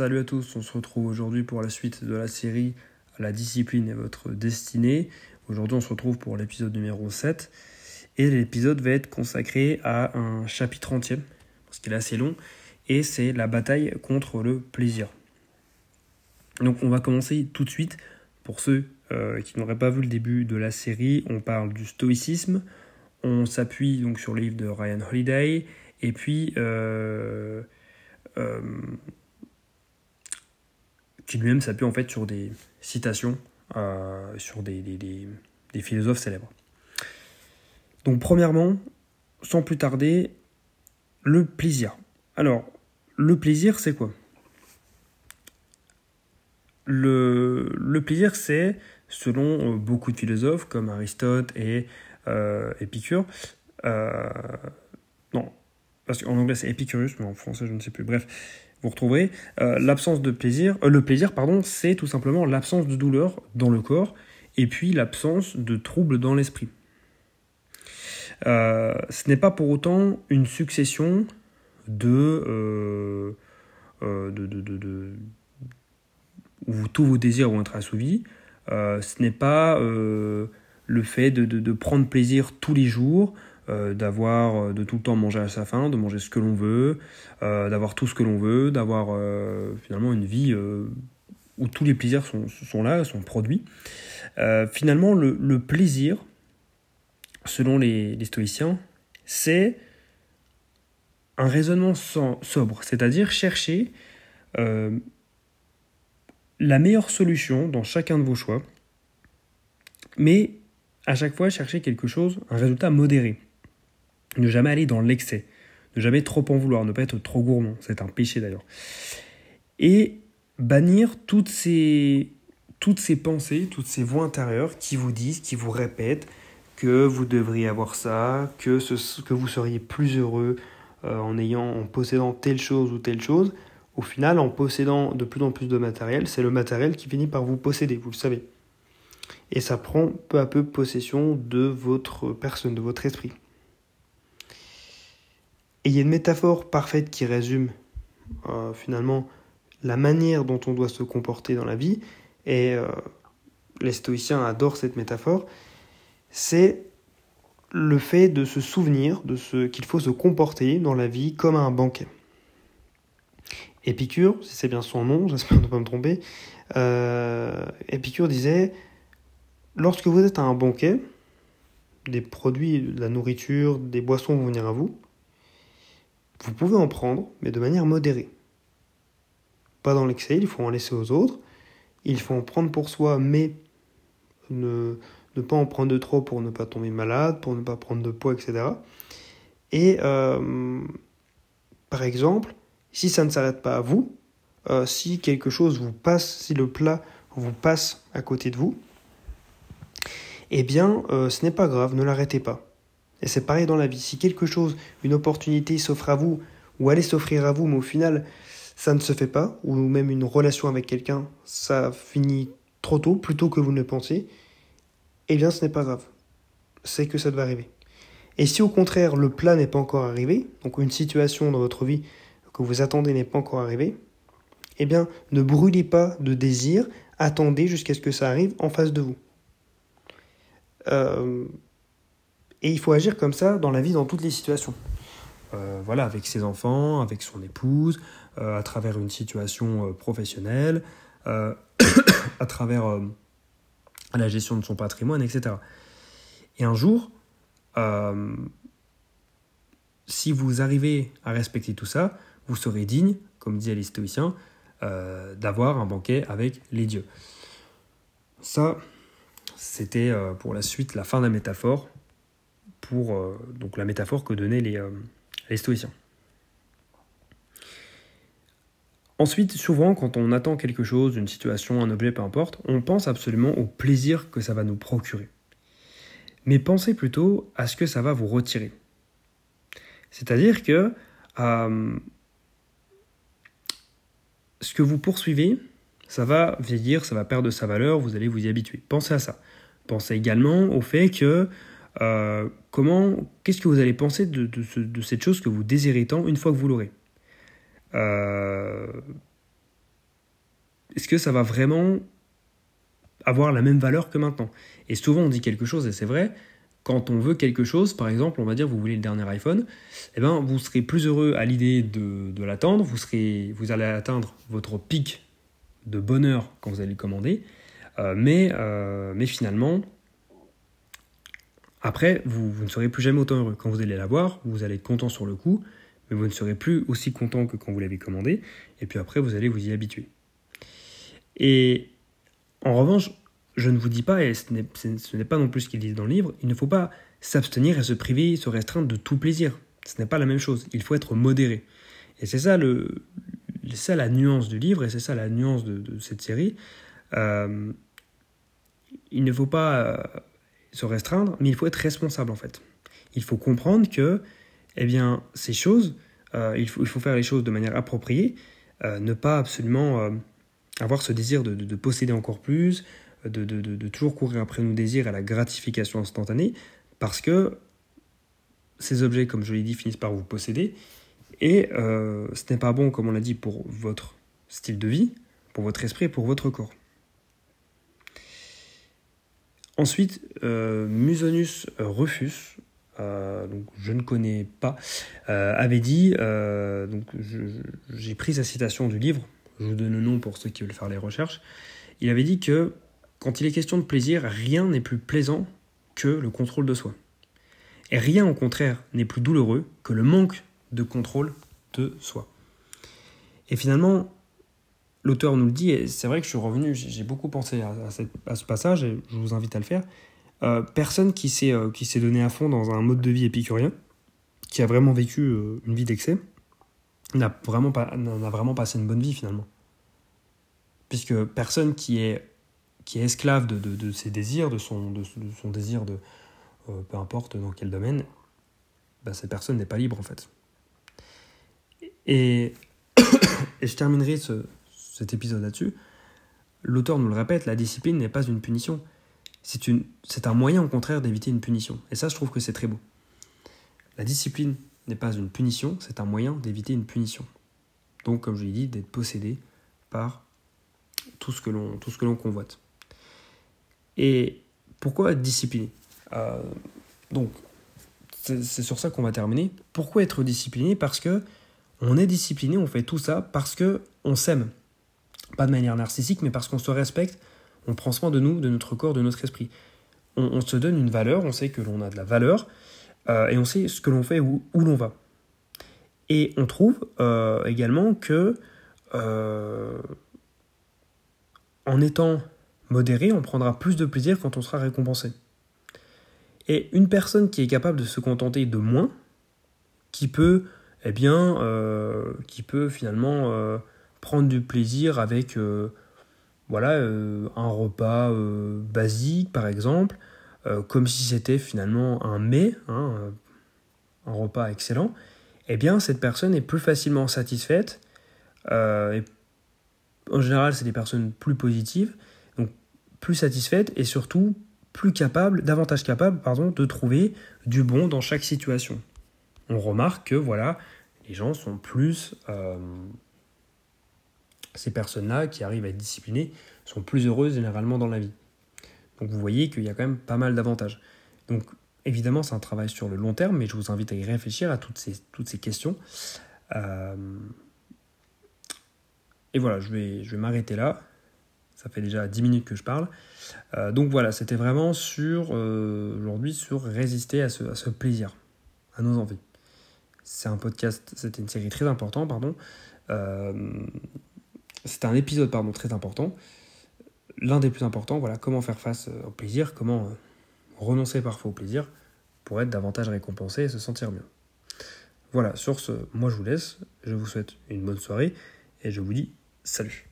Salut à tous, on se retrouve aujourd'hui pour la suite de la série La discipline et votre destinée. Aujourd'hui on se retrouve pour l'épisode numéro 7 et l'épisode va être consacré à un chapitre entier parce qu'il est assez long et c'est la bataille contre le plaisir. Donc on va commencer tout de suite pour ceux euh, qui n'auraient pas vu le début de la série, on parle du stoïcisme, on s'appuie donc sur le livre de Ryan Holiday et puis euh, euh, qui lui-même s'appuie en fait sur des citations, euh, sur des, des, philosophes célèbres. Donc premièrement, sans plus tarder, le plaisir. Alors, le plaisir, c'est quoi? Le, le, plaisir, c'est, selon euh, beaucoup de philosophes comme Aristote et euh, Épicure, non, parce qu'en anglais c'est Epicurus, mais en français je ne sais plus, bref, vous retrouverez euh, l'absence de plaisir. Euh, le plaisir, pardon, c'est tout simplement l'absence de douleur dans le corps et puis l'absence de troubles dans l'esprit. Euh, ce n'est pas pour autant une succession de, de, où tous vos désirs vont être assouvis. ce n'est pas le fait de, prendre plaisir tous les jours, euh, d'avoir euh, de tout le temps manger à sa faim, de manger ce que l'on veut, euh, d'avoir tout ce que l'on veut, d'avoir finalement une vie où tous les plaisirs sont, sont là, sont produits. finalement, le, plaisir, selon les, les stoïciens, c'est un raisonnement sobre, c'est-à-dire chercher la meilleure solution dans chacun de vos choix, mais à chaque fois chercher quelque chose, un résultat modéré. Ne jamais aller dans l'excès. Ne jamais trop en vouloir, ne pas être trop gourmand. C'est un péché d'ailleurs. Et bannir toutes ces, toutes ces pensées, toutes ces voix intérieures qui vous disent, qui vous répètent que vous devriez avoir ça, que, ce, que vous seriez plus heureux euh, en, ayant, en possédant telle chose ou telle chose. Au final, en possédant de plus en plus de matériel, c'est le matériel qui finit par vous posséder, vous le savez. Et ça prend peu à peu possession de votre personne, de votre esprit. Et il y a une métaphore parfaite qui résume euh, finalement la manière dont on doit se comporter dans la vie. Et euh, les stoïciens adorent cette métaphore. C'est le fait de se souvenir de ce qu'il faut se comporter dans la vie comme un banquet. Épicure, si c'est bien son nom, j'espère ne pas me tromper, euh, Épicure disait Lorsque vous êtes à un banquet, des produits, de la nourriture, des boissons vont venir à vous. Vous pouvez en prendre, mais de manière modérée. Pas dans l'excès, il faut en laisser aux autres. Il faut en prendre pour soi, mais ne, ne pas en prendre de trop pour ne pas tomber malade, pour ne pas prendre de poids, etc. Et euh, par exemple, si ça ne s'arrête pas à vous, euh, si quelque chose vous passe, si le plat vous passe à côté de vous, eh bien, euh, ce n'est pas grave, ne l'arrêtez pas. Et c'est pareil dans la vie. Si quelque chose, une opportunité s'offre à vous, ou allait s'offrir à vous, mais au final, ça ne se fait pas, ou même une relation avec quelqu'un, ça finit trop tôt, plus tôt que vous ne le pensez, eh bien ce n'est pas grave. C'est que ça doit arriver. Et si au contraire le plat n'est pas encore arrivé, donc une situation dans votre vie que vous attendez n'est pas encore arrivée, eh bien ne brûlez pas de désir, attendez jusqu'à ce que ça arrive en face de vous. Euh, et il faut agir comme ça dans la vie, dans toutes les situations. Euh, voilà, avec ses enfants, avec son épouse, euh, à travers une situation euh, professionnelle, à travers la gestion de son patrimoine, etc. Et un jour, si vous arrivez à respecter tout ça, vous serez digne, comme disaient les stoïciens, d'avoir un banquet avec les dieux. Ça, c'était pour la suite la fin de la métaphore pour euh, donc la métaphore que donnaient les, euh, les stoïciens. Ensuite, souvent, quand on attend quelque chose, une situation, un objet, peu importe, on pense absolument au plaisir que ça va nous procurer. Mais pensez plutôt à ce que ça va vous retirer. C'est-à-dire que euh, ce que vous poursuivez, ça va vieillir, ça va perdre sa valeur, vous allez vous y habituer. Pensez à ça. Pensez également au fait que euh, comment, qu'est-ce que vous allez penser de, de, cette chose que vous désirez tant une fois que vous l'aurez euh, est-ce que ça va vraiment avoir la même valeur que maintenant? Et souvent on dit quelque chose, et c'est vrai, quand on veut quelque chose, par exemple, on va dire vous voulez le dernier iPhone, eh ben, vous serez plus heureux à l'idée de, de l'attendre, vous, serez, vous allez atteindre votre pic de bonheur quand vous allez le commander, euh, mais, mais finalement, après, vous, ne serez plus jamais autant heureux. Quand vous allez l'avoir, vous allez être content sur le coup, mais vous ne serez plus aussi content que quand vous l'avez commandé, et puis après, vous allez vous y habituer. Et en revanche, je ne vous dis pas, et ce n'est pas non plus ce qu'il dit dans le livre, il ne faut pas s'abstenir et se priver, se restreindre de tout plaisir. Ce n'est pas la même chose. Il faut être modéré. Et c'est ça la nuance du livre, et c'est ça la nuance de, cette série. Euh, il ne faut pas euh, se restreindre, mais il faut être responsable en fait. Il faut comprendre que, eh bien, ces choses, euh, il, faut, faire les choses de manière appropriée, ne pas absolument avoir ce désir de, de, posséder encore plus, de, de, toujours courir après nos désirs à la gratification instantanée, parce que ces objets, comme je l'ai dit, finissent par vous posséder, et euh, ce n'est pas bon, comme on l'a dit, pour votre style de vie, pour votre esprit pour votre corps. Ensuite, euh, Musonius Rufus, euh, donc je ne connais pas, avait dit, donc j'ai pris sa citation du livre, je vous donne le nom pour ceux qui veulent faire les recherches, il avait dit que quand il est question de plaisir, rien n'est plus plaisant que le contrôle de soi. Et rien au contraire n'est plus douloureux que le manque de contrôle de soi. Et finalement, l'auteur nous le dit, et c'est vrai que je suis revenu, j'ai beaucoup pensé à, ce passage, et je vous invite à le faire. Euh, personne qui s'est euh, donné à fond dans un mode de vie épicurien, qui a vraiment vécu euh, une vie d'excès, n'a vraiment, pas, vraiment passé une bonne vie finalement. Puisque personne qui est, qui est esclave de, de, ses désirs, de son, de, son désir de peu importe dans quel domaine, bah, cette personne n'est pas libre en fait. Et, et je terminerai ce, cet épisode là-dessus. L'auteur nous le répète, la discipline n'est pas une punition. C'est, une, c'est un moyen au contraire d'éviter une punition. Et ça, je trouve que c'est très beau. La discipline n'est pas une punition, c'est un moyen d'éviter une punition. Donc, comme je l'ai dit, d'être possédé par tout ce que l'on, tout ce que l'on convoite. Et pourquoi être discipliné? Euh, Donc, c'est, c'est sur ça qu'on va terminer. Pourquoi être discipliné? Parce que on est discipliné, on fait tout ça parce que on s'aime. Pas de manière narcissique, mais parce qu'on se respecte, on prend soin de nous, de notre corps, de notre esprit. On, se donne une valeur, on sait que l'on a de la valeur, euh, et on sait ce que l'on fait, où, où l'on va. Et on trouve euh, également que euh, en étant modéré, on prendra plus de plaisir quand on sera récompensé. Et une personne qui est capable de se contenter de moins, qui peut eh bien, qui peut finalement prendre du plaisir avec euh, voilà, un repas basique, par exemple, comme si c'était finalement un mets, hein, un repas excellent, eh bien, cette personne est plus facilement satisfaite. En général, c'est des personnes plus positives, donc plus satisfaites et surtout plus capables, davantage capables, pardon, de trouver du bon dans chaque situation on remarque que voilà, les gens sont plus... Euh, ces personnes-là qui arrivent à être disciplinées sont plus heureuses généralement dans la vie. Donc vous voyez qu'il y a quand même pas mal d'avantages. Donc évidemment c'est un travail sur le long terme, mais je vous invite à y réfléchir à toutes ces, toutes ces questions. Euh, et voilà, je vais, je vais m'arrêter là. Ça fait déjà 10 minutes que je parle. Euh, donc voilà, c'était vraiment sur aujourd'hui sur résister à ce, à ce plaisir, à nos envies. C'est un podcast, c'était une série très importante, pardon. Euh, c'était un épisode, pardon, très important. L'un des plus importants, voilà, comment faire face euh, au plaisir, comment euh, renoncer parfois au plaisir pour être davantage récompensé et se sentir mieux. Voilà, sur ce, moi je vous laisse, je vous souhaite une bonne soirée et je vous dis salut.